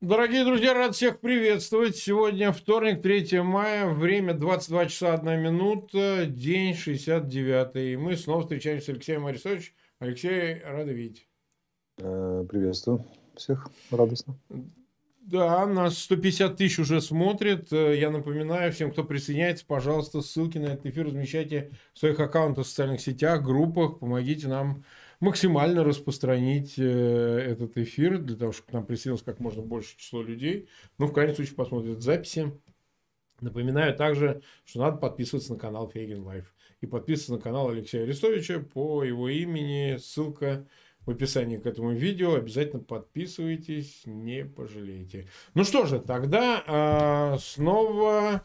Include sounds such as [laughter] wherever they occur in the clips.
Дорогие друзья, рад всех приветствовать. Сегодня вторник, 3 мая, время 22 часа 1 минута, день 69. И мы снова встречаемся с Алексеем Арестовичем. Алексей, рады видеть. Э, приветствую всех, радостно. Да, нас 150 тысяч уже смотрят. Э, я напоминаю всем, кто присоединяется, пожалуйста, ссылки на этот эфир размещайте в своих аккаунтах в социальных сетях, группах. Помогите нам максимально распространить э, этот эфир, для того, чтобы к нам присоединилось как можно больше число людей. Ну, в крайнем случае, посмотрят записи. Напоминаю также, что надо подписываться на канал Фейгин Live. И подписываться на канал Алексея Арестовича по его имени. Ссылка в описании к этому видео. Обязательно подписывайтесь, не пожалеете. Ну что же, тогда э, снова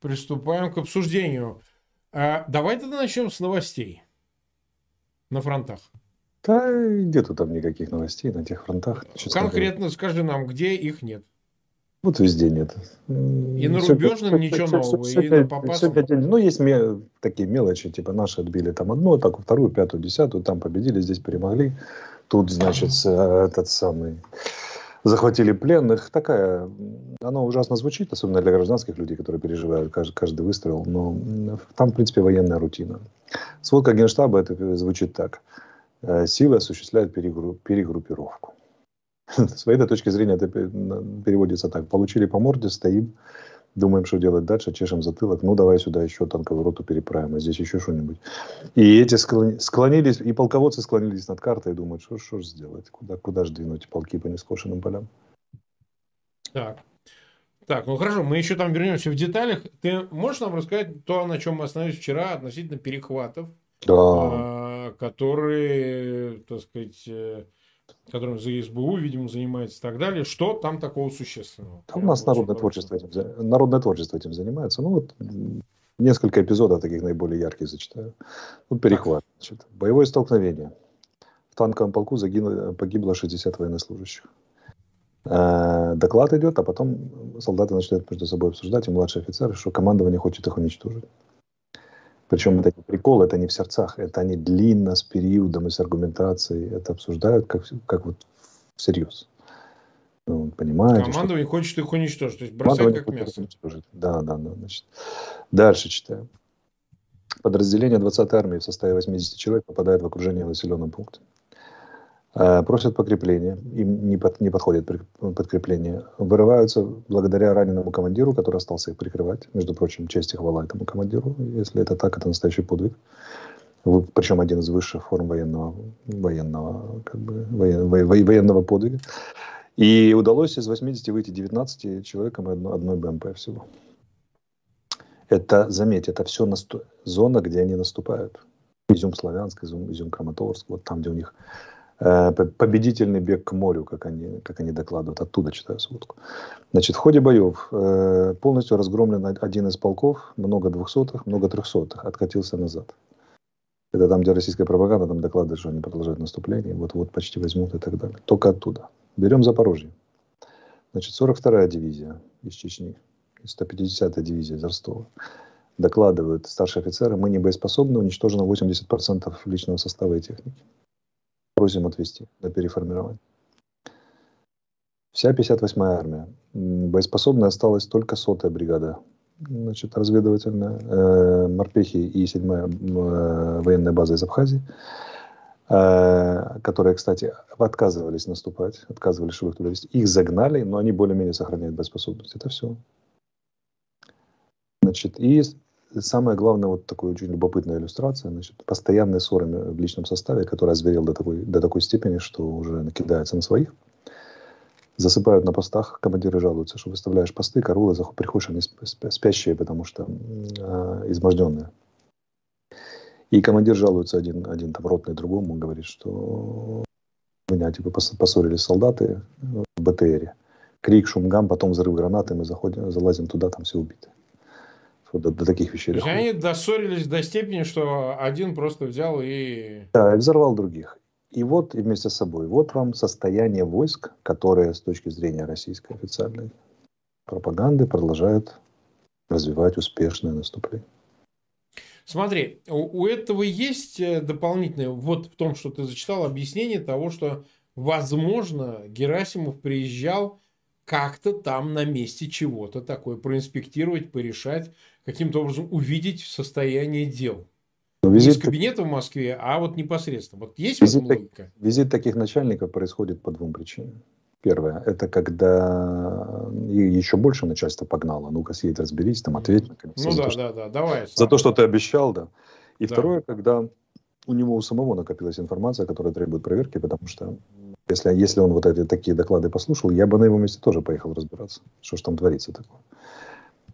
приступаем к обсуждению. Э, давай тогда начнем с новостей на фронтах? Да нету там никаких новостей на тех фронтах. Конкретно говоря. скажи нам, где их нет? Вот везде нет. И на рубежном все, ничего все, нового, все, и на попасном? Ну, есть ме- такие мелочи, типа наши отбили там одну атаку, вторую, пятую, десятую, там победили, здесь перемогли. Тут, значит, этот самый захватили пленных. Такая, она ужасно звучит, особенно для гражданских людей, которые переживают каждый, каждый выстрел, но там, в принципе, военная рутина. Сводка Генштаба это звучит так. Э, силы осуществляют перегруппировку. [laughs] С военной точки зрения это переводится так. Получили по морде, стоим, думаем, что делать дальше, чешем затылок, ну давай сюда еще танковую роту переправим, а здесь еще что-нибудь. И эти склонились, и полководцы склонились над картой и думают, что же сделать, куда, куда же двинуть полки по нескошенным полям. Так. Так, ну хорошо, мы еще там вернемся в деталях. Ты можешь нам рассказать то, на чем мы остановились вчера относительно перехватов, да. А, которые, так сказать, э, которым за СБУ, видимо, занимается и так далее. Что там такого существенного? Там у нас народное творчество, этим, народное творчество этим занимается. Ну, вот несколько эпизодов таких наиболее ярких зачитаю. Вот перехват. Значит, боевое столкновение. В танковом полку загинуло, погибло 60 военнослужащих. Э, доклад идет, а потом солдаты начинают между собой обсуждать, и младший офицер, что командование хочет их уничтожить. Причем это не прикол, это не в сердцах, это они длинно, с периодом и с аргументацией это обсуждают как, как вот всерьез. Ну, понимаете, Командование что... хочет их уничтожить, то есть бросать как мясо. Да, да, да. Значит. Дальше читаем. Подразделение 20-й армии в составе 80 человек попадает в окружение населенного пункта. Просят подкрепления, им не, под, не подходит подкрепление, вырываются благодаря раненому командиру, который остался их прикрывать. Между прочим, честь и хвала этому командиру. Если это так, это настоящий подвиг. Причем один из высших форм военного, военного, как бы, воен, военного подвига. И удалось из 80 выйти 19 человекам и одной, одной БМП всего. Это, заметь, это все насту... зона, где они наступают. Изюм Славянск, Изюм, Изюм Краматорск, вот там, где у них Э, победительный бег к морю, как они, как они докладывают. Оттуда читаю сводку. Значит, в ходе боев э, полностью разгромлен один из полков, много двухсотых, много трехсотых, откатился назад. Это там, где российская пропаганда, там докладывают, что они продолжают наступление, вот-вот почти возьмут и так далее. Только оттуда. Берем Запорожье. Значит, 42-я дивизия из Чечни, 150-я дивизия из Ростова. Докладывают старшие офицеры, мы не боеспособны, уничтожено 80% личного состава и техники просим отвести на переформирование. Вся 58-я армия. Боеспособной осталась только сотая бригада. Значит, разведывательная, э, морпехи и 7-я э, военная база из Абхазии, э, которые, кстати, отказывались наступать, отказывались, чтобы их туда вести. Их загнали, но они более-менее сохраняют боеспособность. Это все. Значит, и самое главное, вот такая очень любопытная иллюстрация, значит, постоянные ссоры в личном составе, который озверел до такой, до такой степени, что уже накидается на своих. Засыпают на постах, командиры жалуются, что выставляешь посты, королы, приходишь, они спящие, потому что э, изможденные. И командир жалуется один, один там ротный другому, говорит, что меня типа поссорились солдаты в БТРе. Крик, шум, гам, потом взрыв гранаты, мы заходим, залазим туда, там все убиты до, до таких вещей. То есть они доссорились до степени, что один просто взял и... Да, и взорвал других. И вот и вместе с собой. Вот вам состояние войск, которые с точки зрения российской официальной пропаганды продолжают развивать успешное наступление. Смотри, у, у этого есть э, дополнительное, вот в том, что ты зачитал, объяснение того, что, возможно, Герасимов приезжал как-то там на месте чего-то такое проинспектировать, порешать, каким-то образом увидеть состояние дел. Но визит... Не из кабинета в Москве, а вот непосредственно. Вот есть визит, логика? Визит таких начальников происходит по двум причинам. Первое, это когда еще больше начальство погнало. Ну-ка, съедь, разберись, там, ответь. Наконец, ну да, то, да, да, давай. За то, что ты обещал, да. И да. второе, когда у него у самого накопилась информация, которая требует проверки, потому что если, если он вот эти такие доклады послушал, я бы на его месте тоже поехал разбираться, что же там творится такое.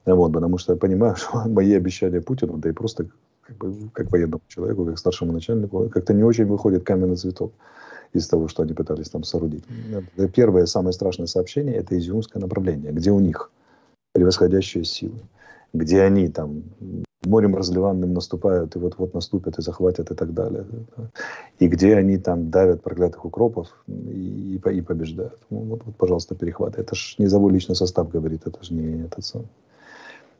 Вот, потому что я понимаю, [laughs] что мои обещания Путину, да и просто как, бы, как военному человеку, как старшему начальнику, как-то не очень выходит каменный цветок из того, что они пытались там соорудить. Первое, самое страшное сообщение – это изюмское направление, где у них превосходящие силы, где они там морем разливанным наступают, и вот-вот наступят, и захватят, и так далее. И где они там давят проклятых укропов и, и, и побеждают. Ну, вот, вот, пожалуйста, перехваты. Это же не завой личный состав говорит, это же не этот самый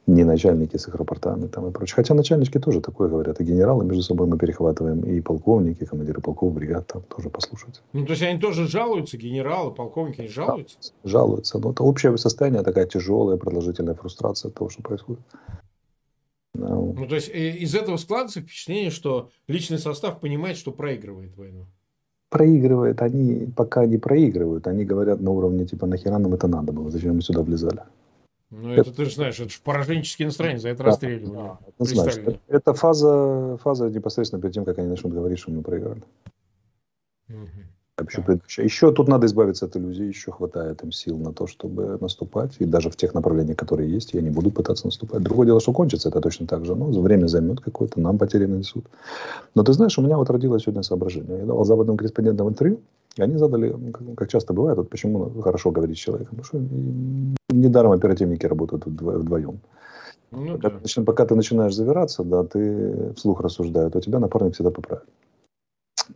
не начальники с их рапортами там и прочее. Хотя начальнички тоже такое говорят. И генералы между собой мы перехватываем, и полковники, и командиры полков, бригад там тоже послушать. Ну, то есть они тоже жалуются, генералы, полковники, они жалуются? Да, жалуются. Но это общее состояние, такая тяжелая, продолжительная фрустрация того, что происходит. Ну, ну то есть э, из этого складывается впечатление, что личный состав понимает, что проигрывает войну. Проигрывает. Они пока не проигрывают. Они говорят на уровне типа нахера нам это надо было, зачем мы сюда влезали. Ну, это, это ты же знаешь, это же пораженческие настроения, за это да, расстреливали. Да, знаешь, это, это фаза, фаза непосредственно перед тем, как они начнут говорить, что мы проиграли. Угу. Еще, еще тут надо избавиться от иллюзий, еще хватает им сил на то, чтобы наступать. И даже в тех направлениях, которые есть, и они будут пытаться наступать. Другое дело, что кончится это точно так же. Но время займет какое-то, нам потери нанесут. Но ты знаешь, у меня вот родилось сегодня соображение. Я давал западным корреспондентам интервью, и они задали, как часто бывает, вот почему хорошо говорить с человеком. Потому что недаром оперативники работают вдвоем. Ну, пока, да. пока ты начинаешь завираться, да, ты вслух рассуждаешь, то тебя напарник всегда поправит.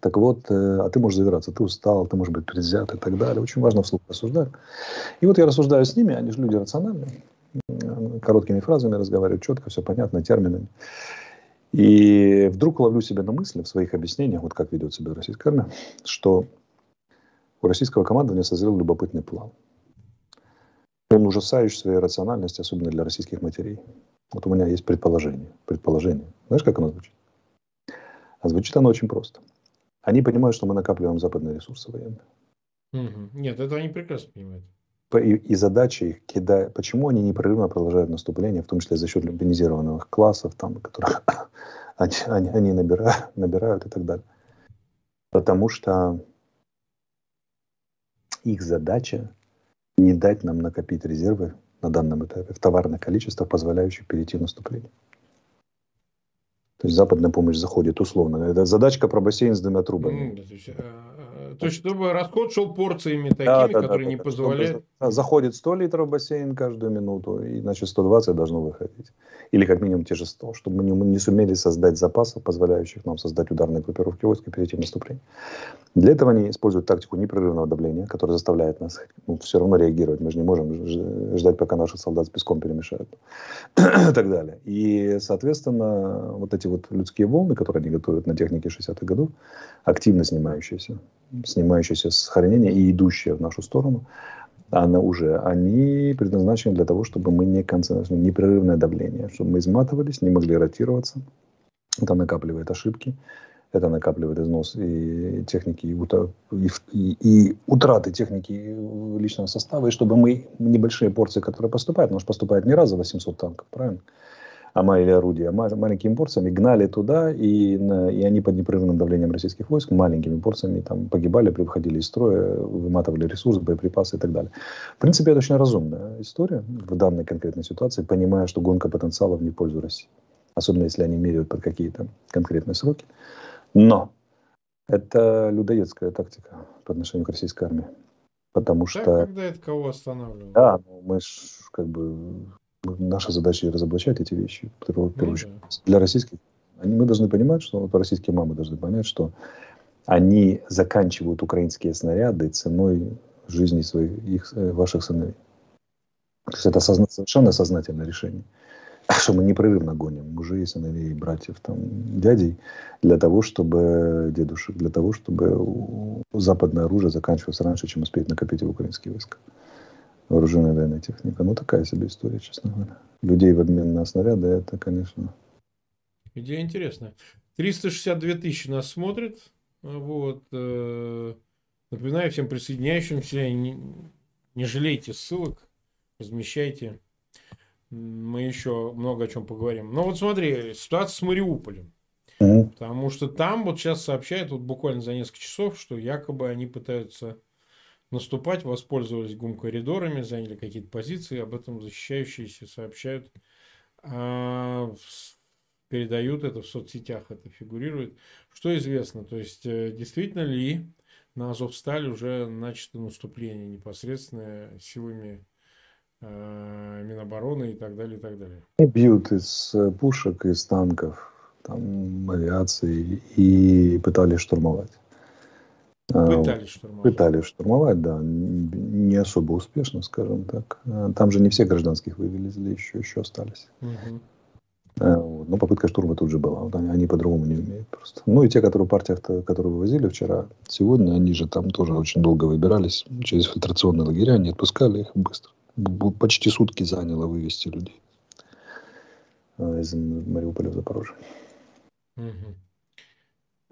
Так вот, э, а ты можешь завираться, ты устал, ты можешь быть предвзят и так далее. Очень важно вслух рассуждать. И вот я рассуждаю с ними, они же люди рациональные, короткими фразами разговаривают, четко, все понятно, терминами. И вдруг ловлю себя на мысли в своих объяснениях, вот как ведет себя российская армия, что у российского командования созрел любопытный план. Он ужасающий своей рациональности, особенно для российских матерей. Вот у меня есть предположение. Предположение. Знаешь, как оно звучит? А звучит оно очень просто. Они понимают, что мы накапливаем западные ресурсы военные. Угу. Нет, это они прекрасно понимают. И, и задача их кидать. Почему они непрерывно продолжают наступление, в том числе за счет люмпинизированных классов, там, которых [coughs] они, они, они набирают, набирают и так далее. Потому что их задача не дать нам накопить резервы на данном этапе в товарных количествах, позволяющих перейти в наступление. То есть западная помощь заходит условно. Это задачка про бассейн с двумя трубами. Mm, то, есть, то есть, чтобы расход шел порциями такими, да, да, которые да, не да, позволяют... Заходит 100 литров в бассейн каждую минуту, и значит 120 должно выходить. Или как минимум те же 100, чтобы мы не, не сумели создать запасов, позволяющих нам создать ударные группировки войск и перейти в наступление. Для этого они используют тактику непрерывного давления, которая заставляет нас ну, все равно реагировать. Мы же не можем ждать, пока наших солдат с песком перемешают. и [clears throat] так далее. И, соответственно, вот эти вот людские волны, которые они готовят на технике 60-х годов, активно снимающиеся, снимающиеся с хранения и идущие в нашу сторону, она уже, они предназначены для того, чтобы мы не концентрировали непрерывное давление, чтобы мы изматывались, не могли ротироваться. Это накапливает ошибки, это накапливает износ и техники, и, и, и утраты техники личного состава, и чтобы мы небольшие порции, которые поступают, потому что поступает не раз за 800 танков, правильно? АМА или орудия, маленькими порциями гнали туда, и, и они под непрерывным давлением российских войск маленькими порциями там погибали, выходили из строя, выматывали ресурсы, боеприпасы и так далее. В принципе, это очень разумная история в данной конкретной ситуации, понимая, что гонка потенциалов не в пользу России. Особенно, если они меряют под какие-то конкретные сроки. Но это людоедская тактика по отношению к российской армии. Потому что... Да, когда это кого останавливает? Да, ну, мы ж как бы наша задача разоблачать эти вещи. Ну, да. Для российских они, мы должны понимать, что вот российские мамы должны понять, что они заканчивают украинские снаряды ценой жизни своих, их, э, ваших сыновей. То есть это созна, совершенно сознательное решение, что мы непрерывно гоним мужей, сыновей, братьев, там, дядей, для того, чтобы дедушек, для того, чтобы западное оружие заканчивалось раньше, чем успеет накопить в украинские войска. Вооруженная военная техника. Ну, такая себе история, честно говоря. Людей в обмен на снаряды, это, конечно... Идея интересная. 362 тысячи нас смотрит. Вот. Э, напоминаю всем присоединяющимся, не, не жалейте ссылок, размещайте. Мы еще много о чем поговорим. Но вот смотри, ситуация с Мариуполем. Потому что там вот сейчас сообщают, вот буквально за несколько часов, что якобы они пытаются наступать, воспользовались гум-коридорами, заняли какие-то позиции, об этом защищающиеся сообщают, а, передают это в соцсетях, это фигурирует. Что известно, то есть э, действительно ли на Азовсталь уже начато наступление непосредственно силами э, Минобороны и так далее, и так далее. Бьют из э, пушек, из танков, там, авиации и пытались штурмовать. Пытались штурмовать. Пытались штурмовать, да. Не особо успешно, скажем так. А, там же не все гражданских вывезли, еще, еще остались. Угу. Вот. Но попытка штурма тут же была. Вот они, они по-другому не умеют просто. Ну и те, которые в партиях, которые вывозили вчера, сегодня, они же там тоже очень долго выбирались. Через фильтрационные лагеря не отпускали их быстро. Почти сутки заняло вывести людей из Мариуполя в Запорожье. Угу.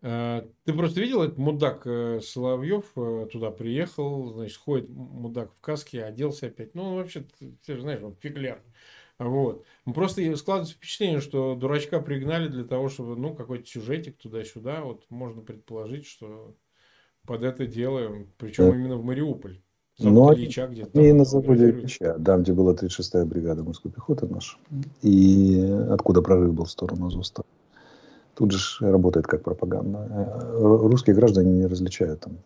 Ты просто видел, этот мудак э, Соловьев э, туда приехал, значит, ходит мудак в каске, оделся опять. Ну, вообще, ты же знаешь, он фигляр. Вот. Просто складывается впечатление, что дурачка пригнали для того, чтобы, ну, какой-то сюжетик туда-сюда. Вот можно предположить, что под это дело, причем да. именно в Мариуполь. Ну, Ильича где-то. И на заводе Ильича, да, где была 36-я бригада морской пехоты наша. И откуда прорыв был в сторону Азовстали тут же работает как пропаганда. Э, русские граждане не различают там,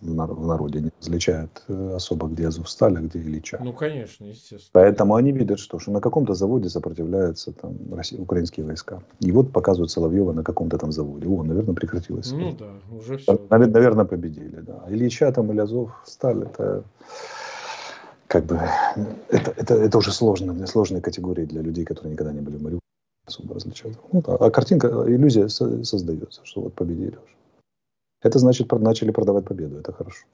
в народе, не различают э, особо, где Азовсталь, а где Ильича. Ну, конечно, естественно. Поэтому они видят, что, что на каком-то заводе сопротивляются там, россия, украинские войска. И вот показывают Соловьева на каком-то там заводе. О, наверное, прекратилось. Ну да, уже все. Наверное, победили, да. Ильича там или Азов, Сталь, это как бы это, это, это уже сложно, сложные категории для людей, которые никогда не были в Мариуполе особо различать. Ну, да. А картинка, иллюзия создается, что вот победили уже. Это значит, начали продавать победу, это хорошо.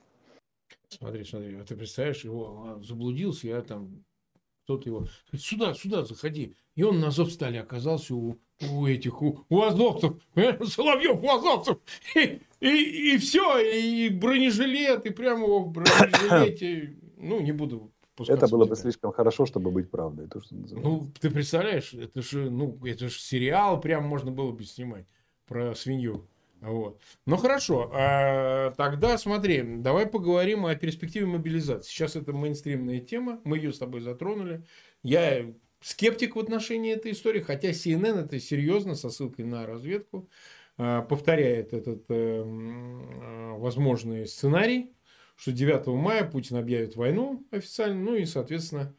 Смотри, смотри, а ты представляешь, его а, заблудился, я там, кто-то его, сюда, сюда заходи. И он на зов стали оказался у, у этих, у, у азовцев, Соловьев у азовцев. И, и, и все, и бронежилет, и прямо в бронежилете, ну, не буду это было бы слишком хорошо, чтобы быть правдой. То, что ну, ты представляешь, это же, ну, это же сериал, прям можно было бы снимать про свинью. Вот. Ну хорошо, а, тогда смотри, давай поговорим о перспективе мобилизации. Сейчас это мейнстримная тема, мы ее с тобой затронули. Я скептик в отношении этой истории, хотя CNN это серьезно, со ссылкой на разведку, а, повторяет этот э, э, возможный сценарий что 9 мая Путин объявит войну официально, ну и, соответственно,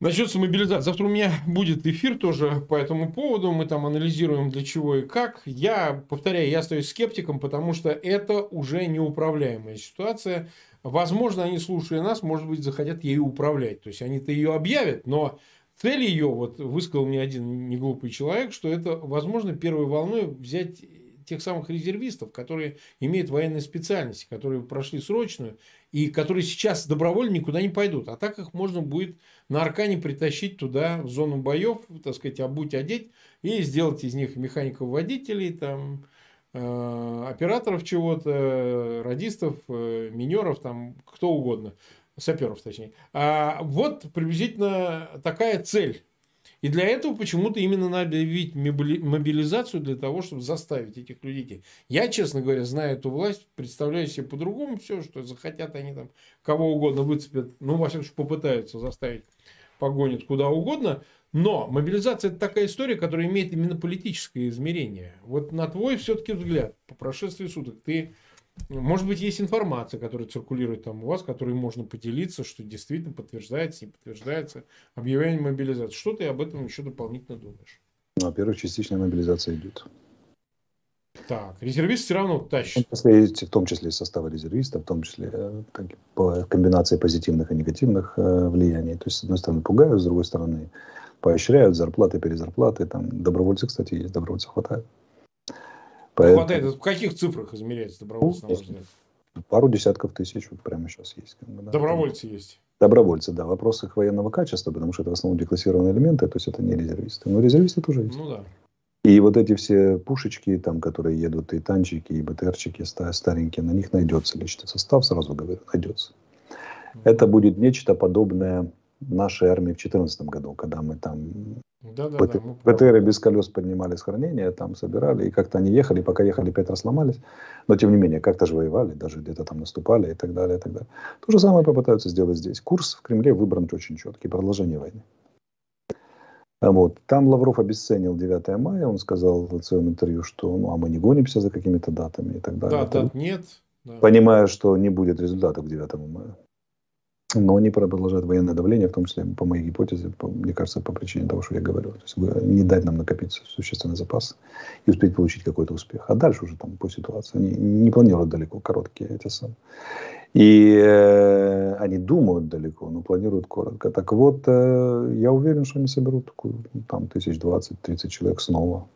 начнется мобилизация. Завтра у меня будет эфир тоже по этому поводу, мы там анализируем для чего и как. Я, повторяю, я остаюсь скептиком, потому что это уже неуправляемая ситуация. Возможно, они, слушая нас, может быть, захотят ею управлять. То есть, они-то ее объявят, но цель ее, вот высказал мне один неглупый человек, что это, возможно, первой волной взять тех самых резервистов, которые имеют военные специальности, которые прошли срочную и которые сейчас добровольно никуда не пойдут. А так их можно будет на Аркане притащить туда, в зону боев, так сказать, обуть, одеть и сделать из них механиков-водителей, там, э, операторов чего-то, радистов, э, минеров, там, кто угодно, саперов точнее. А вот приблизительно такая цель и для этого почему-то именно надо объявить мобилизацию для того, чтобы заставить этих людей. Я, честно говоря, знаю эту власть, представляю себе по-другому все, что захотят они там кого угодно выцепят, ну, во всяком случае, попытаются заставить погонят куда угодно. Но мобилизация – это такая история, которая имеет именно политическое измерение. Вот на твой все-таки взгляд, по прошествии суток, ты может быть, есть информация, которая циркулирует там у вас, которой можно поделиться, что действительно подтверждается, не подтверждается объявление мобилизации. Что ты об этом еще дополнительно думаешь? Ну, во-первых, частичная мобилизация идет. Так, резервист все равно тащит. В том числе, в том числе состава резервистов, в том числе э, так, по комбинации позитивных и негативных э, влияний. То есть, с одной стороны, пугают, с другой стороны, поощряют зарплаты, перезарплаты. Там добровольцы, кстати, есть, добровольцев хватает. Поэтому... Хватает. В каких цифрах измеряется добровольство, на ваш взгляд? пару десятков тысяч вот прямо сейчас есть. Да, Добровольцы есть. Добровольцы, да. Вопрос их военного качества, потому что это в основном деклассированные элементы, то есть это не резервисты. Но резервисты тоже есть. Ну да. И вот эти все пушечки, там, которые едут, и танчики, и БТРчики старенькие, на них найдется личный состав, сразу говорю, найдется. Это будет нечто подобное нашей армии в 2014 году, когда мы там да, да, БТ, да, БТРы без колес поднимали с хранения, там собирали, и как-то они ехали, пока ехали, пять раз сломались, но тем не менее, как-то же воевали, даже где-то там наступали и так далее, и так далее. То же самое попытаются сделать здесь. Курс в Кремле выбран очень четкий, продолжение войны. Вот. Там Лавров обесценил 9 мая, он сказал в своем интервью, что ну, а мы не гонимся за какими-то датами и так далее. Да, дат нет. Да. Понимая, что не будет результатов к 9 мая. Но они продолжают военное давление, в том числе, по моей гипотезе, по, мне кажется, по причине того, что я говорю. То есть не дать нам накопить существенный запас и успеть получить какой-то успех. А дальше уже там по ситуации. Они не планируют далеко короткие эти самые. И э, они думают далеко, но планируют коротко. Так вот, э, я уверен, что они соберут такую, там, тысяч двадцать-тридцать человек снова.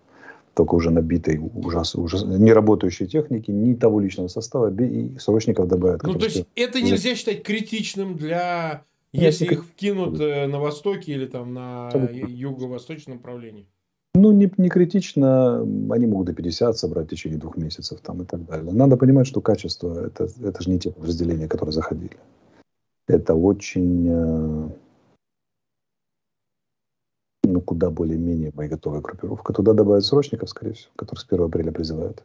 Только уже набитой, ужас, ужас, не работающей техники, ни того личного состава, и срочников добавят. Ну, то есть, это нельзя считать критичным для... Если их вкинут э, на востоке или там на юго-восточном направлении. Ну, не, не критично, они могут до 50 собрать в течение двух месяцев там, и так далее. Надо понимать, что качество это, это же не те подразделения, которые заходили. Это очень, э, куда более-менее боеготовая группировка. Туда добавят срочников, скорее всего, которые с 1 апреля призывают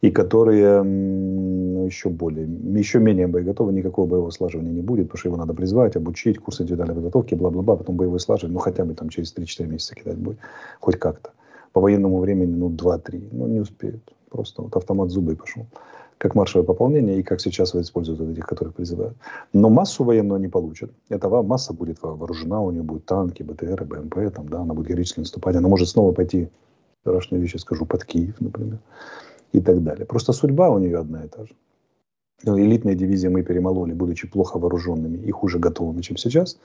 и которые ну, еще более, еще менее боеготовы, никакого боевого слаживания не будет, потому что его надо призвать, обучить, курсы индивидуальной подготовки, бла-бла-бла, потом боевое слаживание, ну хотя бы там через 3-4 месяца кидать будет, хоть как-то. По военному времени, ну, 2-3, ну, не успеют. Просто вот автомат зубы пошел. Как маршевое пополнение и как сейчас используют вот этих, которых призывают. Но массу военную они получат. Эта масса будет вооружена, у нее будут танки, БТР, БМП, там, да, она будет героически наступать. Она может снова пойти, страшные вещи скажу, под Киев, например и так далее. Просто судьба у нее одна и та же. Ну, элитные дивизии мы перемололи, будучи плохо вооруженными и хуже готовыми, чем сейчас.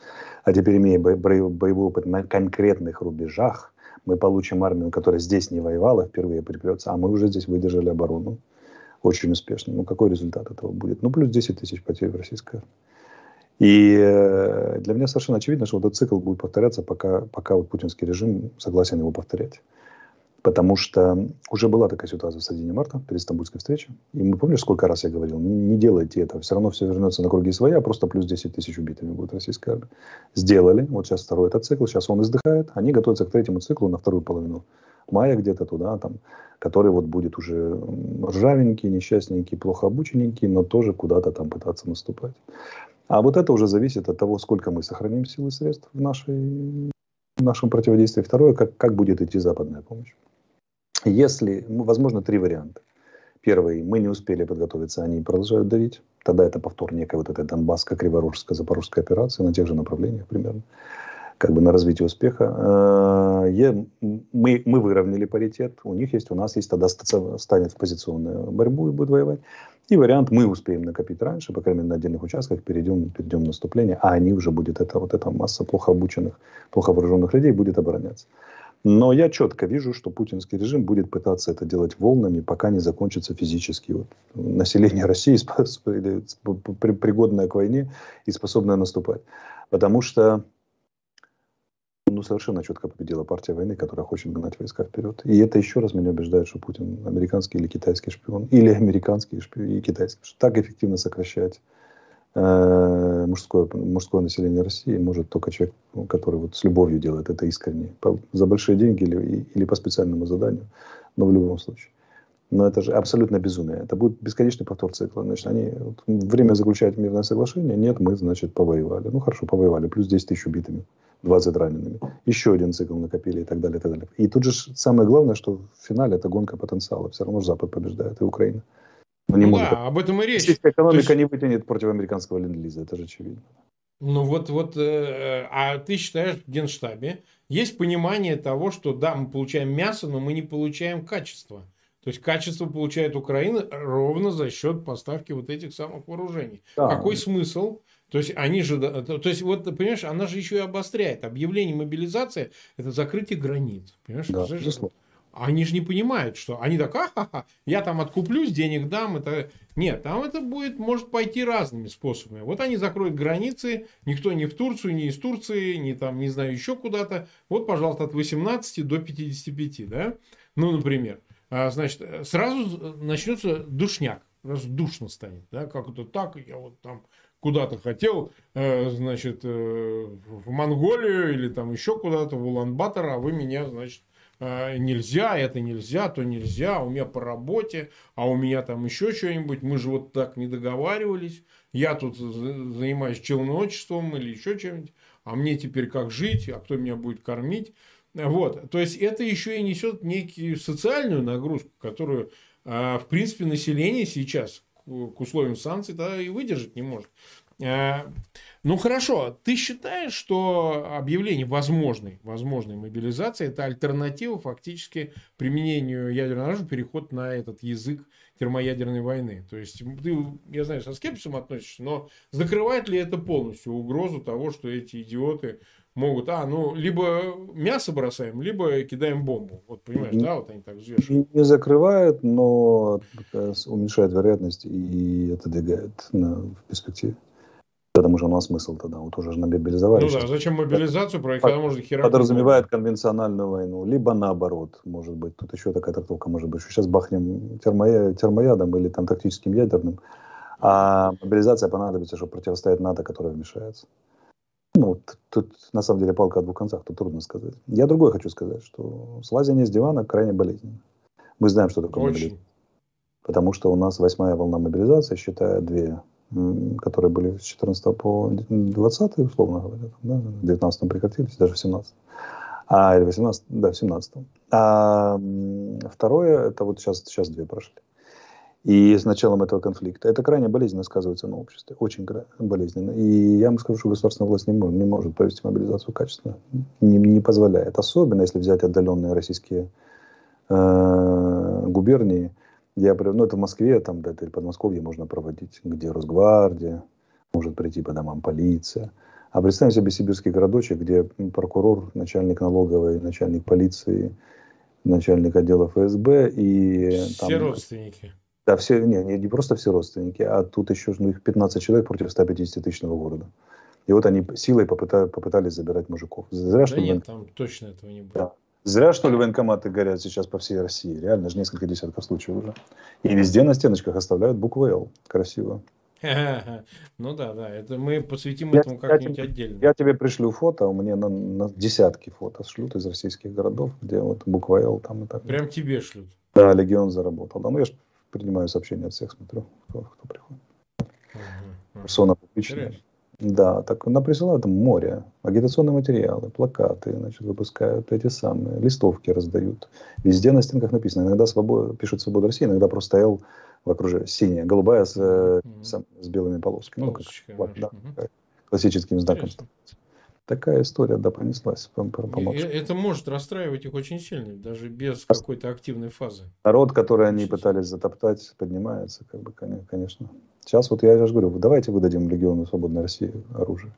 А теперь, имея боевой опыт на конкретных рубежах, мы получим армию, которая здесь не воевала, впервые припрется, а мы уже здесь выдержали оборону очень успешно. Ну, какой результат этого будет? Ну, плюс 10 тысяч потерь в российской. И э, для меня совершенно очевидно, что вот этот цикл будет повторяться, пока, пока вот путинский режим согласен его повторять. Потому что уже была такая ситуация в середине марта, перед Стамбульской встречей. И мы помнишь, сколько раз я говорил, не, делайте это, все равно все вернется на круги своя, просто плюс 10 тысяч убитыми будет российская армия. Сделали, вот сейчас второй этот цикл, сейчас он издыхает, они готовятся к третьему циклу на вторую половину мая где-то туда, там, который вот будет уже ржавенький, несчастненький, плохо обученненький, но тоже куда-то там пытаться наступать. А вот это уже зависит от того, сколько мы сохраним силы и средств в, нашей, в нашем противодействии. Второе, как, как будет идти западная помощь. Если, ну, возможно, три варианта. Первый, мы не успели подготовиться, они продолжают давить. Тогда это повтор некой вот этой Донбасско-Криворожской, Запорожской операции на тех же направлениях примерно, как бы на развитие успеха. Э, мы, мы выровняли паритет, у них есть, у нас есть, тогда станет в позиционную борьбу и будет воевать. И вариант, мы успеем накопить раньше, по крайней мере, на отдельных участках, перейдем, перейдем в наступление, а они уже будет, это, вот эта масса плохо обученных, плохо вооруженных людей будет обороняться. Но я четко вижу, что путинский режим будет пытаться это делать волнами, пока не закончится физически вот, население России, пригодное к войне и способное наступать. Потому что ну, совершенно четко победила партия войны, которая хочет гнать войска вперед. И это еще раз меня убеждает, что Путин американский или китайский шпион, или американский шпион и китайский, что так эффективно сокращать Э, мужское, мужское население России может только человек, который вот с любовью делает это искренне, по, за большие деньги или, или по специальному заданию, но в любом случае. Но это же абсолютно безумие. Это будет бесконечный повтор цикла. Значит, они вот, время заключают мирное соглашение. Нет, мы, значит, повоевали. Ну, хорошо, повоевали. Плюс 10 тысяч убитыми, 20 ранеными. Еще один цикл накопили и так далее, и так далее. И тут же самое главное, что в финале это гонка потенциала. Все равно Запад побеждает, и Украина. Ну, не ну, может. Да, об этом и речь. Российская экономика есть... не вытянет против американского ленд-лиза, это же очевидно. Ну вот, вот, э, а ты считаешь в Генштабе есть понимание того, что да, мы получаем мясо, но мы не получаем качество. То есть качество получает Украина ровно за счет поставки вот этих самых вооружений. Да. Какой смысл? То есть они же, то есть вот понимаешь, она же еще и обостряет. Объявление мобилизации – это закрытие границ, понимаешь? Да, безусловно. они же не понимают, что они так, ха-ха-ха, я там откуплюсь, денег дам. Это... Нет, там это будет, может пойти разными способами. Вот они закроют границы, никто не в Турцию, не из Турции, не там, не знаю, еще куда-то. Вот, пожалуйста, от 18 до 55, да? Ну, например. А, значит, сразу начнется душняк. Сразу душно станет, да? Как это так, я вот там куда-то хотел, э, значит, э, в Монголию или там еще куда-то, в Улан-Батор, а вы меня, значит, Э, нельзя, это нельзя, то нельзя, у меня по работе, а у меня там еще что-нибудь, мы же вот так не договаривались, я тут занимаюсь челночеством или еще чем-нибудь, а мне теперь как жить, а кто меня будет кормить. Вот, то есть это еще и несет некую социальную нагрузку, которую, в принципе, население сейчас к условиям санкций да, и выдержать не может. Э, ну хорошо, ты считаешь, что объявление возможной, возможной мобилизации это альтернатива фактически применению ядерного оружия, переход на этот язык термоядерной войны? То есть ты, я знаю, со скепсисом относишься, но закрывает ли это полностью угрозу того, что эти идиоты могут, а, ну, либо мясо бросаем, либо кидаем бомбу. Вот понимаешь, да, вот они так взвешивают. Не закрывает, но уменьшает вероятность и это двигает на, в перспективе. Потому что у нас смысл тогда, вот уже же мобилизовали. Ну да, зачем мобилизацию проводить, когда можно хера... Подразумевает конвенциональную войну, либо наоборот, может быть. Тут еще такая трактовка может быть. Сейчас бахнем термо, термоядом или там тактическим ядерным, а мобилизация понадобится, чтобы противостоять НАТО, которая вмешается. Ну, тут на самом деле палка о двух концах, тут трудно сказать. Я другое хочу сказать, что слазение с дивана крайне болезненно. Мы знаем, что такое Очень. мобилизация. Потому что у нас восьмая волна мобилизации, считая две которые были с 14 по 20, условно говоря, да, в 19 прекратились, даже в 17. А, или 18, да, в 17. А второе, это вот сейчас, сейчас две прошли. И с началом этого конфликта. Это крайне болезненно сказывается на обществе. Очень болезненно. И я вам скажу, что государственная власть не может, не может провести мобилизацию качественно. Не, не позволяет. Особенно, если взять отдаленные российские э, губернии, я, ну, это в Москве, там, да, это Подмосковье можно проводить, где Росгвардия, может прийти по домам полиция. А представим себе сибирский городочек, где прокурор, начальник налоговой, начальник полиции, начальник отдела ФСБ и... Все там, родственники. Да, все, не, не, не просто все родственники, а тут еще ну, их 15 человек против 150 тысячного города. И вот они силой попытались, попытались забирать мужиков. Зря, да что нет, там точно этого не было. Да. Зря, что ли, военкоматы горят сейчас по всей России. Реально же несколько десятков случаев уже. И везде на стеночках оставляют букву «Л». Красиво. Ну да, да, это мы посвятим я, этому как-нибудь отдельно. Я тебе пришлю фото, у меня на, на десятки фото шлют из российских городов, где вот буква Л там и так. Прям тебе шлют? Да, Легион заработал. Да, ну я же принимаю сообщения от всех, смотрю, кто, кто приходит. Персона публичная. Да, так нам присылают там море, агитационные материалы, плакаты, значит, выпускают эти самые, листовки раздают. Везде на стенках написано, иногда свобода, пишут «Свобода России», иногда просто стоял в окружении синяя, голубая с, mm-hmm. с, с белыми полосками. Ну, как, да, mm-hmm. классическим знаком. Интересно. Такая история, да, понеслась. По, по, по это может расстраивать их очень сильно, даже без какой-то активной фазы. Народ, который они пытались затоптать, поднимается, как бы, конечно. Сейчас вот я же говорю, давайте выдадим Легиону Свободной России оружие.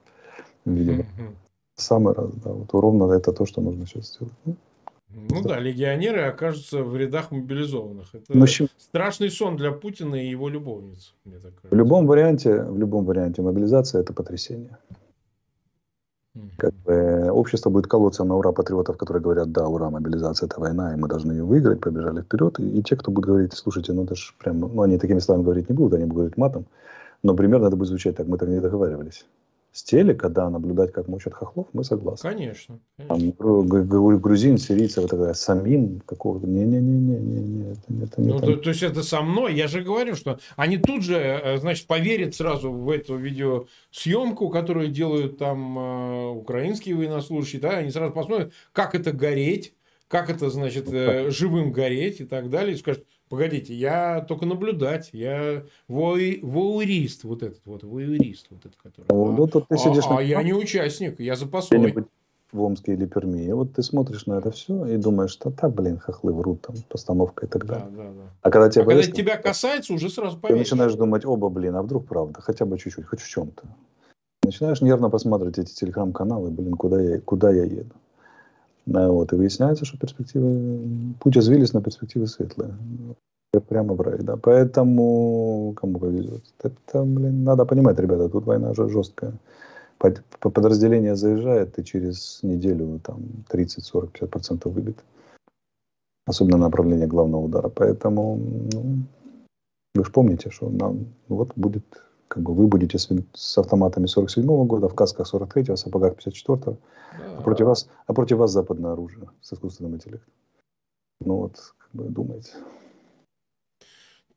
Видимо. Mm-hmm. Самый раз, да. Вот ровно это то, что нужно сейчас сделать. Ну, ну да, легионеры окажутся в рядах мобилизованных. Это Но... Ну, страшный сон для Путина и его любовниц. В любом варианте, в любом варианте мобилизация это потрясение. Как бы общество будет колоться на ура патриотов, которые говорят, да, ура, мобилизация это война, и мы должны ее выиграть, побежали вперед. И, и те, кто будет говорить, слушайте, ну это же прям, ну они такими словами говорить не будут, они будут говорить матом, но примерно это будет звучать так, мы так не договаривались с телека, да, наблюдать, как мучат хохлов, мы согласны. Конечно. конечно. Там, грузин, сирийцев, это такая, самим какого-то, не-не-не-не-не, это, это не ну, то, то есть это со мной, я же говорю, что они тут же, э, значит, поверят сразу в эту видеосъемку, которую делают там э, украинские военнослужащие, да, они сразу посмотрят, как это гореть, как это, значит, э, живым гореть и так далее, и скажут, Погодите, я только наблюдать, я вой, воурист, вот этот вот, воурист, вот этот, который. Ну, тут ты сидишь а, на... а я не участник, я запасной. В Омске или Перми. И вот ты смотришь на это все и думаешь, что да, блин, хохлы врут, там, постановка и так далее. Да, да, да. А когда, тебя, а когда тебя касается, уже сразу поверишь. Ты начинаешь думать, оба, блин, а вдруг правда, хотя бы чуть-чуть, хоть в чем-то. Начинаешь нервно посмотреть эти телеграм-каналы, блин, куда я, куда я еду. Вот, и выясняется, что перспективы, путь извились, перспективы светлые. Прямо в рай, да. Поэтому кому повезет. Это, блин, надо понимать, ребята, тут война уже жесткая. Подразделение заезжает, и через неделю там 30, 40, 50 процентов выбит. Особенно направление главного удара. Поэтому, ну, вы же помните, что нам вот будет, как бы вы будете с, с автоматами 47-го года, в касках 43-го, в сапогах 54-го, а против вас, а против вас западное оружие с искусственным интеллектом. Ну вот, как бы думаете.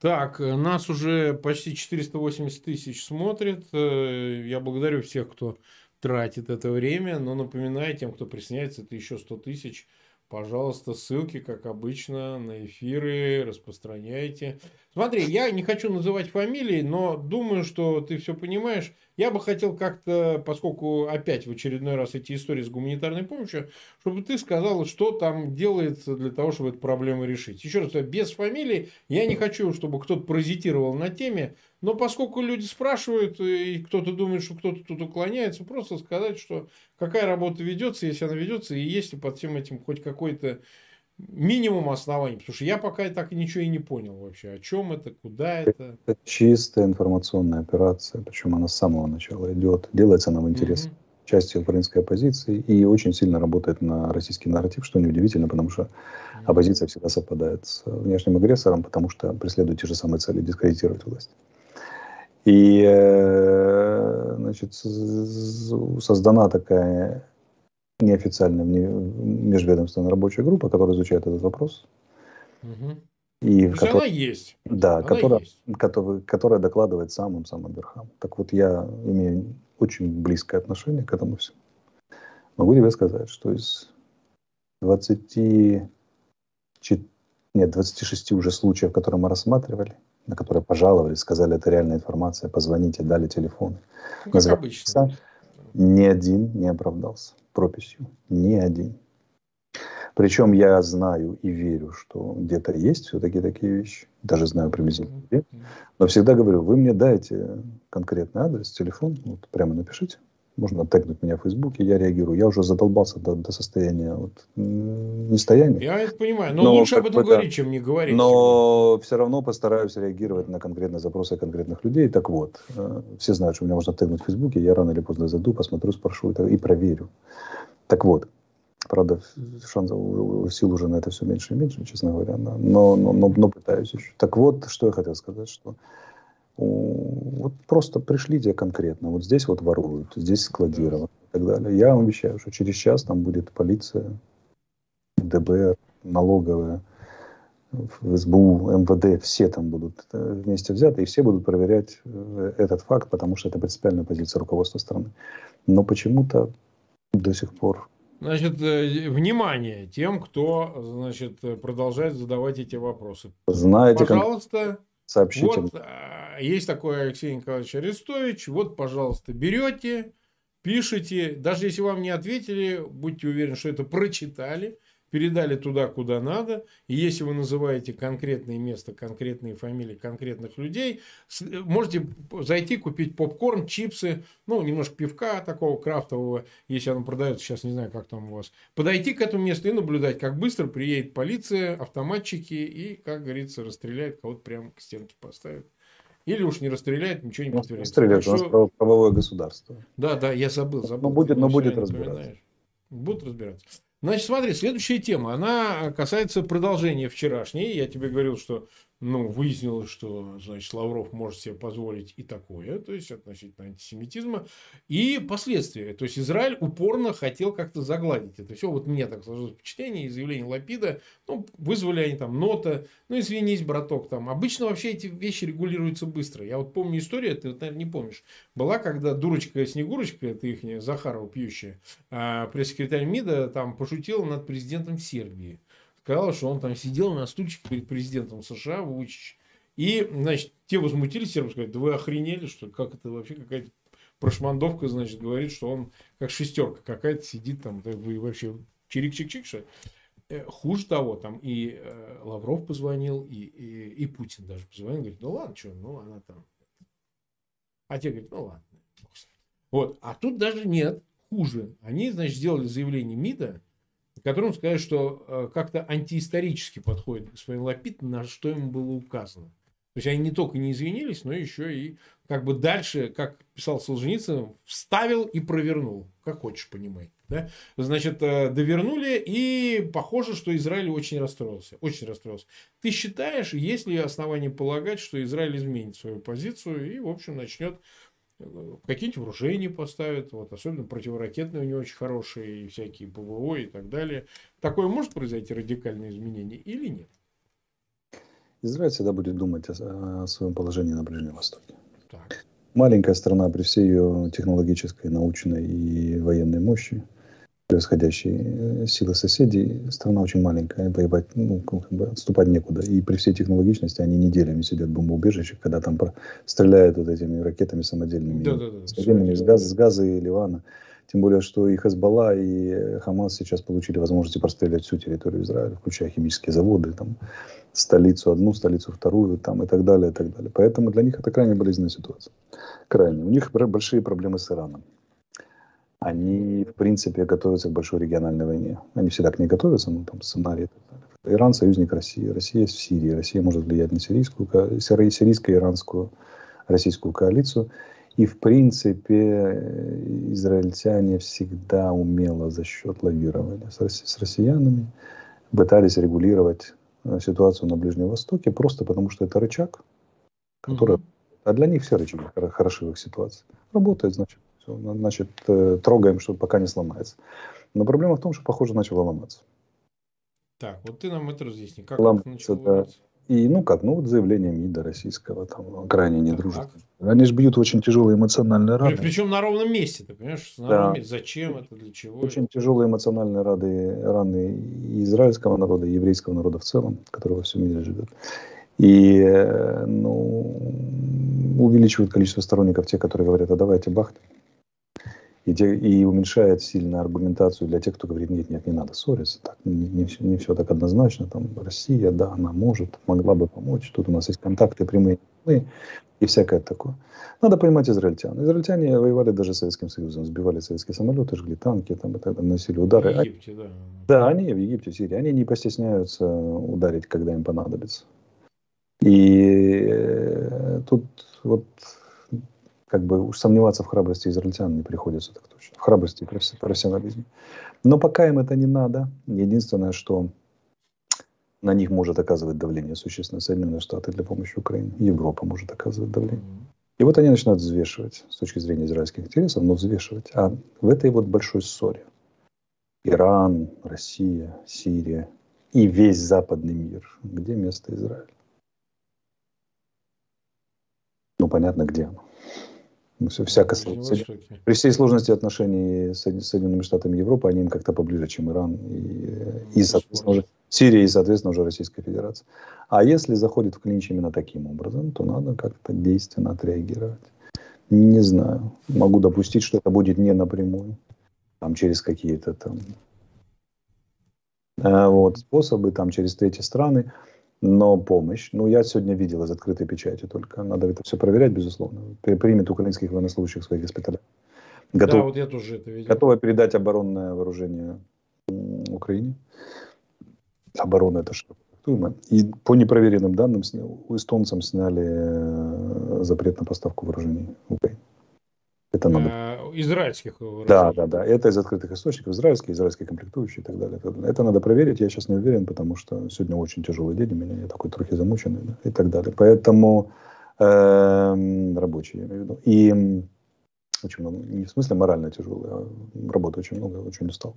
Так, э, нас уже почти 480 тысяч смотрит. Э, я благодарю всех, кто тратит это время, но напоминаю тем, кто присоединяется, это еще 100 тысяч. Пожалуйста, ссылки, как обычно, на эфиры распространяйте. Смотри, я не хочу называть фамилии, но думаю, что ты все понимаешь. Я бы хотел как-то, поскольку опять в очередной раз эти истории с гуманитарной помощью, чтобы ты сказал, что там делается для того, чтобы эту проблему решить. Еще раз, без фамилии я не хочу, чтобы кто-то паразитировал на теме, но поскольку люди спрашивают, и кто-то думает, что кто-то тут уклоняется, просто сказать, что какая работа ведется, если она ведется, и есть ли под всем этим хоть какой-то минимум оснований, потому что я пока так ничего и не понял вообще, о чем это, куда это. Это чистая информационная операция, причем она с самого начала идет, делается нам интересно. Угу. частью украинской оппозиции и очень сильно работает на российский нарратив, что неудивительно, потому что оппозиция всегда совпадает с внешним агрессором, потому что преследует те же самые цели дискредитировать власть. И э, значит, создана такая неофициальная межведомственная рабочая группа, которая изучает этот вопрос. Угу. И То которой, она есть. Да, она которая, есть. Которая, которая докладывает самым-самым верхам. Так вот, я имею очень близкое отношение к этому всему. Могу тебе сказать, что из 20, нет, 26 уже случаев, которые мы рассматривали, на которые пожаловались, сказали, это реальная информация, позвоните, дали телефон. Ну, как обычно. Ни один не оправдался прописью. Ни один. Причем я знаю и верю, что где-то есть все-таки такие вещи. Даже знаю приблизительно где. Но всегда говорю, вы мне дайте конкретный адрес, телефон, вот прямо напишите. Можно тегнуть меня в Фейсбуке, я реагирую. Я уже задолбался до, до состояния вот, нестояния. Я это понимаю, но, но лучше об этом говорить, чем не говорить. Но все равно постараюсь реагировать на конкретные запросы конкретных людей. Так вот, э, все знают, что меня можно тегнуть в Фейсбуке, я рано или поздно зайду, посмотрю, спрошу и проверю. Так вот, правда, шансов, сил уже на это все меньше и меньше, честно говоря, но, но, но, но пытаюсь еще. Так вот, что я хотел сказать, что вот просто пришлите конкретно. Вот здесь вот воруют, здесь складировано и так далее. Я вам обещаю, что через час там будет полиция, ДБР, налоговая, СБУ, МВД, все там будут э, вместе взяты, и все будут проверять э, этот факт, потому что это принципиальная позиция руководства страны. Но почему-то до сих пор Значит, э, внимание тем, кто, значит, продолжает задавать эти вопросы. Знаете, пожалуйста, сообщите. Вот есть такой Алексей Николаевич Арестович, вот, пожалуйста, берете, пишите, даже если вам не ответили, будьте уверены, что это прочитали, передали туда, куда надо. И если вы называете конкретное место, конкретные фамилии конкретных людей, можете зайти купить попкорн, чипсы, ну, немножко пивка такого крафтового, если оно продается, сейчас не знаю, как там у вас. Подойти к этому месту и наблюдать, как быстро приедет полиция, автоматчики и, как говорится, расстреляет кого-то прямо к стенке поставит. Или уж не расстреляет, ничего не подтвердит. Расстреляет, у нас правовое государство. Да, да, я забыл, забыл. Но будет, но будет разбираться. Будут разбираться. Значит, смотри, следующая тема, она касается продолжения вчерашней. Я тебе говорил, что ну, выяснилось, что, значит, Лавров может себе позволить и такое, то есть относительно антисемитизма, и последствия. То есть Израиль упорно хотел как-то загладить это все. Вот мне так сложилось впечатление, из заявления Лапида, ну, вызвали они там нота, ну, извинись, браток, там. Обычно вообще эти вещи регулируются быстро. Я вот помню историю, ты, наверное, не помнишь. Была, когда дурочка Снегурочка, это их Захарова пьющая, а пресс-секретарь МИДа там пошутила над президентом Сербии сказала, что он там сидел на стульчике перед президентом США, Вучич. И, значит, те возмутились, сербы сказали, да вы охренели, что как это вообще какая-то прошмандовка, значит, говорит, что он как шестерка какая-то сидит там, вы вообще чирик-чик-чик, что э, Хуже того, там и э, Лавров позвонил, и, и, и Путин даже позвонил, говорит, ну ладно, что, ну она там. А те говорят, ну ладно. Вот. А тут даже нет, хуже. Они, значит, сделали заявление МИДа, в котором сказать, что э, как-то антиисторически подходит господин Лапид, на что ему было указано. То есть они не только не извинились, но еще и как бы дальше, как писал Солженицын, вставил и провернул. Как хочешь, понимай. Да? Значит, э, довернули, и похоже, что Израиль очень расстроился. Очень расстроился. Ты считаешь, есть ли основания полагать, что Израиль изменит свою позицию и, в общем, начнет какие-нибудь вооружения поставят, вот, особенно противоракетные у него очень хорошие, и всякие ПВО и так далее. Такое может произойти радикальное изменение или нет? Израиль всегда будет думать о, о своем положении на Ближнем Востоке. Так. Маленькая страна при всей ее технологической, научной и военной мощи – превосходящие э, силы соседей. Страна очень маленькая, воевать, ну, как бы отступать некуда. И при всей технологичности они неделями сидят в бомбоубежищах, когда там стреляют вот этими ракетами самодельными. Да, да, да. Самодельными с, газа, с газа и Ливана. Тем более, что и Хезбалла, и Хамас сейчас получили возможность прострелять всю территорию Израиля, включая химические заводы, там, столицу одну, столицу вторую, там, и так далее, и так далее. Поэтому для них это крайне болезненная ситуация. Крайне. У них большие проблемы с Ираном они, в принципе, готовятся к большой региональной войне. Они всегда к ней готовятся, ну, там, сценарий и так далее. Иран – союзник России. Россия в Сирии. Россия может влиять на сирийскую, сирийско-иранскую российскую коалицию. И, в принципе, израильтяне всегда умело за счет лавирования с россиянами пытались регулировать э, ситуацию на Ближнем Востоке, просто потому что это рычаг, который... Mm-hmm. А для них все рычаги хороши в их ситуации. Работает, значит, все, значит, э, трогаем, чтобы пока не сломается. Но проблема в том, что, похоже, начало ломаться. Так, вот ты нам это разъясни. Как ломаться, это начало да. ломаться? И, ну как, ну вот заявление МИДа российского, там, крайне недружественное. Они же бьют очень тяжелые эмоциональные раны. Причем на ровном месте, ты понимаешь? На да. месте. Зачем это, для чего? Очень это? тяжелые эмоциональные раны, раны и израильского народа, и еврейского народа в целом, который во всем мире живет. И, э, ну, увеличивают количество сторонников, те, которые говорят, а давайте бахнем и, те, и уменьшает сильно аргументацию для тех, кто говорит, нет, нет, не надо ссориться, так, не, не, все, не все так однозначно, там Россия, да, она может, могла бы помочь, тут у нас есть контакты прямые и всякое такое. Надо понимать израильтян. Израильтяне воевали даже с Советским Союзом, сбивали советские самолеты, жгли танки, там, и так далее, носили удары. В Египте, да. Да, они в Египте, в Сирии, они не постесняются ударить, когда им понадобится. И э, тут вот как бы уж сомневаться в храбрости израильтян не приходится так точно. В храбрости и профессионализме. Но пока им это не надо. Единственное, что на них может оказывать давление существенно Соединенные Штаты для помощи Украине. Европа может оказывать давление. И вот они начинают взвешивать с точки зрения израильских интересов, но взвешивать. А в этой вот большой ссоре Иран, Россия, Сирия и весь западный мир, где место Израиля? Ну, понятно, где оно. Ну, все, всяко При всей сложности отношений с Соединенными Штатами Европы, они им как-то поближе, чем Иран и, и соответственно, уже Сирия и, соответственно, уже Российская Федерация. А если заходит в клинч именно таким образом, то надо как-то действенно отреагировать. Не знаю. Могу допустить, что это будет не напрямую, там через какие-то там э, вот, способы, там через третьи страны но помощь, ну, я сегодня видел из открытой печати только, надо это все проверять, безусловно, примет украинских военнослужащих в своих госпиталях. Готов, да, вот я тоже это видел. Готова передать оборонное вооружение Украине. Оборона это что? И по непроверенным данным у эстонцам сняли э, запрет на поставку вооружений в Украине. Это надо. Э, израильских Да, да, да. Это из открытых источников. Израильские, израильские комплектующие и так далее. Это надо проверить. Я сейчас не уверен, потому что сегодня очень тяжелый день у меня. Я такой трохи замученный да, и так далее. Поэтому э, рабочий, я имею в виду. И очень много, не в смысле морально тяжелый, а работы очень много, очень устал.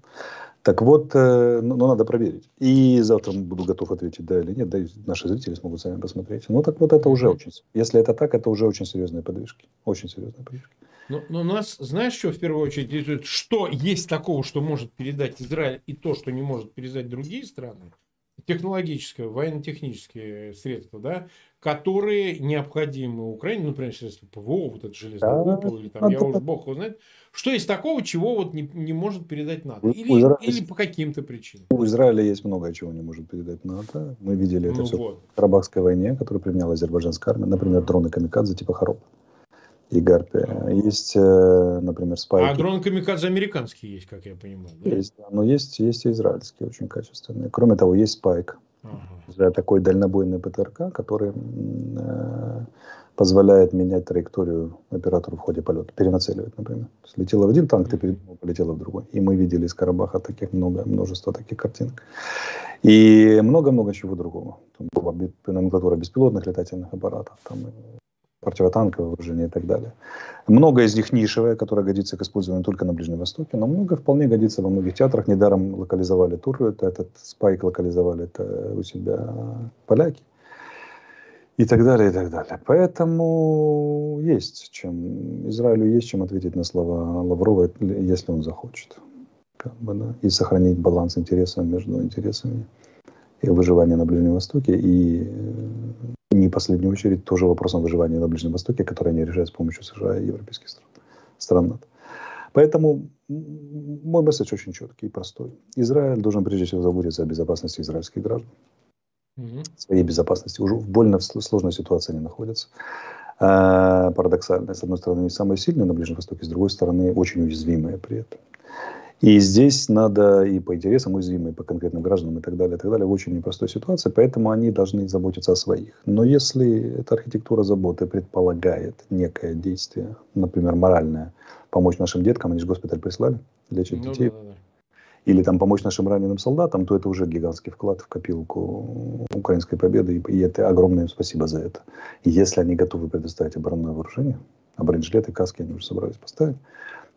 Так вот, э, ну, ну, надо проверить. И завтра буду готов ответить, да или нет, да и наши зрители смогут сами посмотреть. Ну, так вот это уже очень, если это так, это уже очень серьезные подвижки. Очень серьезные подвижки. Но, ну, но ну, нас, знаешь, что в первую очередь интересует? Что есть такого, что может передать Израиль, и то, что не может передать другие страны? Технологическое, военно-технические средства, да, которые необходимы Украине, ну, например, средства ПВО, вот это железный да, или там, я уже бог его знает. Что есть такого, чего вот не, не может передать НАТО? Или, Изра... или по каким-то причинам? У Израиля есть многое, чего не может передать НАТО. Мы видели это ну, все вот. в Карабахской войне, которую применяла азербайджанская армия. Например, дроны камикадзе типа Хароп и Гарпия. Есть, э, например, спайки. А дрон Камикадзе американский есть, как я понимаю. Да? Есть, но есть, есть и израильские очень качественные. Кроме того, есть спайк. Ага. Такой дальнобойный ПТРК, который э, позволяет менять траекторию оператору в ходе полета, перенацеливать, например. Летела в один танк, ты передумал, полетела в другой. И мы видели из Карабаха таких много, множество таких картинок. И много-много чего другого. Там была номенклатура беспилотных летательных аппаратов, там противотанковое вооружение и так далее. Много из них нишевое, которое годится к использованию только на Ближнем Востоке, но много вполне годится во многих театрах. Недаром локализовали тур, это, этот спайк локализовали это у себя поляки. И так далее, и так далее. Поэтому есть чем, Израилю есть чем ответить на слова Лаврова, если он захочет. Как бы, да, и сохранить баланс интересов между интересами и выживания на Ближнем Востоке и не в последнюю очередь тоже вопросом выживания на Ближнем Востоке, который они решают с помощью США и европейских стран. стран НАТО. Поэтому мой месседж очень четкий и простой. Израиль должен прежде всего заботиться о безопасности израильских граждан. Угу. Своей безопасности. Уже в больно сложной ситуации они находятся. А, парадоксально. С одной стороны, они самые сильные на Ближнем Востоке, с другой стороны, очень уязвимые при этом. И здесь надо и по интересам уязвимым, и по конкретным гражданам, и так далее, и так далее, в очень непростой ситуации, поэтому они должны заботиться о своих. Но если эта архитектура заботы предполагает некое действие, например, моральное, помочь нашим деткам, они же госпиталь прислали, лечить ну, детей, да, да, да. или там помочь нашим раненым солдатам, то это уже гигантский вклад в копилку украинской победы, и это огромное им спасибо за это. И если они готовы предоставить оборонное вооружение, а бронежилеты, каски они уже собрались поставить,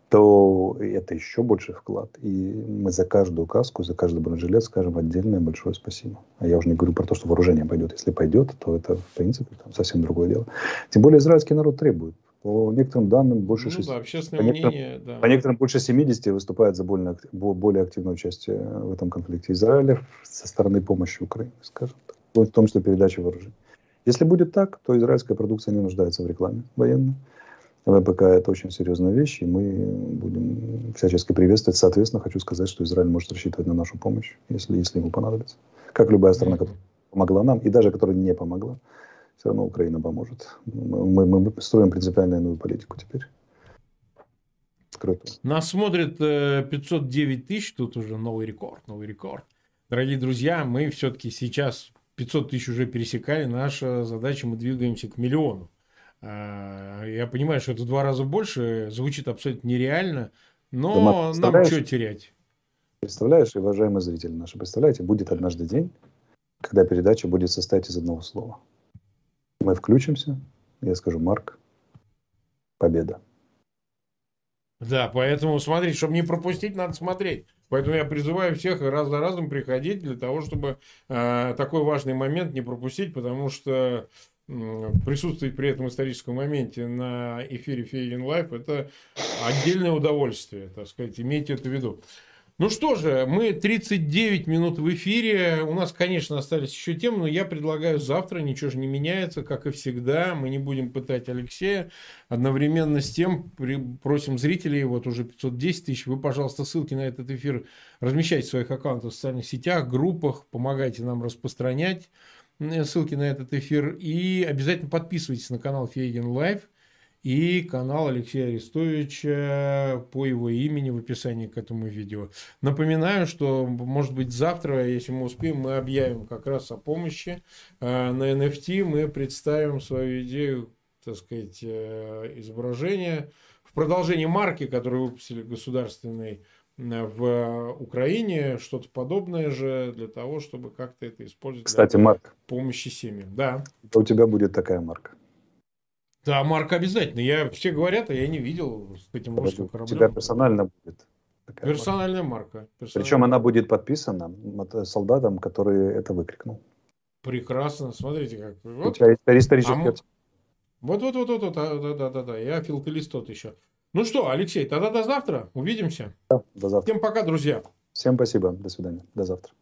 то это еще больше вклад. И мы за каждую каску, за каждый бронежилет скажем отдельное большое спасибо. А я уже не говорю про то, что вооружение пойдет. Если пойдет, то это, в принципе, там совсем другое дело. Тем более израильский народ требует. По некоторым данным, больше ну, 60, да, общественное по некоторым, мнение, да. по некоторым больше 70 выступает за более, более активное участие в этом конфликте Израиля со стороны помощи Украине, скажем так. В том числе передачи вооружений. Если будет так, то израильская продукция не нуждается в рекламе военной. ВПК это очень серьезная вещь, и мы будем всячески приветствовать. Соответственно, хочу сказать, что Израиль может рассчитывать на нашу помощь, если, если ему понадобится. Как любая страна, которая помогла нам, и даже которая не помогла, все равно Украина поможет. Мы, мы, мы строим принципиально иную политику теперь. Скрытую. Нас смотрит 509 э, тысяч, тут уже новый рекорд, новый рекорд. Дорогие друзья, мы все-таки сейчас 500 тысяч уже пересекали. Наша задача, мы двигаемся к миллиону. А, я понимаю, что это в два раза больше, звучит абсолютно нереально, но да, нам что терять? Представляешь, уважаемые зрители наши, представляете, будет однажды день, когда передача будет состоять из одного слова. Мы включимся, я скажу Марк, победа. Да, поэтому смотреть, чтобы не пропустить, надо смотреть. Поэтому я призываю всех раз за разом приходить для того, чтобы э, такой важный момент не пропустить, потому что присутствовать при этом историческом моменте на эфире Фейгин Live, это отдельное удовольствие, так сказать, имейте это в виду. Ну что же, мы 39 минут в эфире. У нас, конечно, остались еще темы, но я предлагаю завтра, ничего же не меняется, как и всегда. Мы не будем пытать Алексея. Одновременно с тем просим зрителей, вот уже 510 тысяч, вы, пожалуйста, ссылки на этот эфир размещайте в своих аккаунтах в социальных сетях, группах, помогайте нам распространять. Э, ссылки на этот эфир. И обязательно подписывайтесь на канал Фейгин Live и канал Алексея Арестовича по его имени в описании к этому видео. Напоминаю, что, может быть, завтра, если мы успеем, мы объявим как раз о помощи. Э, на NFT мы представим свою идею, так сказать, э, изображения в продолжении марки, которую выпустили государственный в Украине, что-то подобное же, для того, чтобы как-то это использовать Кстати, для Марк, помощи семьям. Да. У тебя будет такая марка. Да, марка обязательно. Я, все говорят, а я не видел с этим русским кораблем. У тебя персонально будет. Такая Персональная марка. марка. Персональная. Причем она будет подписана солдатом, который это выкрикнул. Прекрасно. Смотрите, как. Вот. У тебя исторический... А вот, вот, вот, вот, вот, да, да, да, да. Я филателист еще. Ну что, Алексей, тогда до завтра. Увидимся. Да, до завтра. Всем пока, друзья. Всем спасибо. До свидания. До завтра.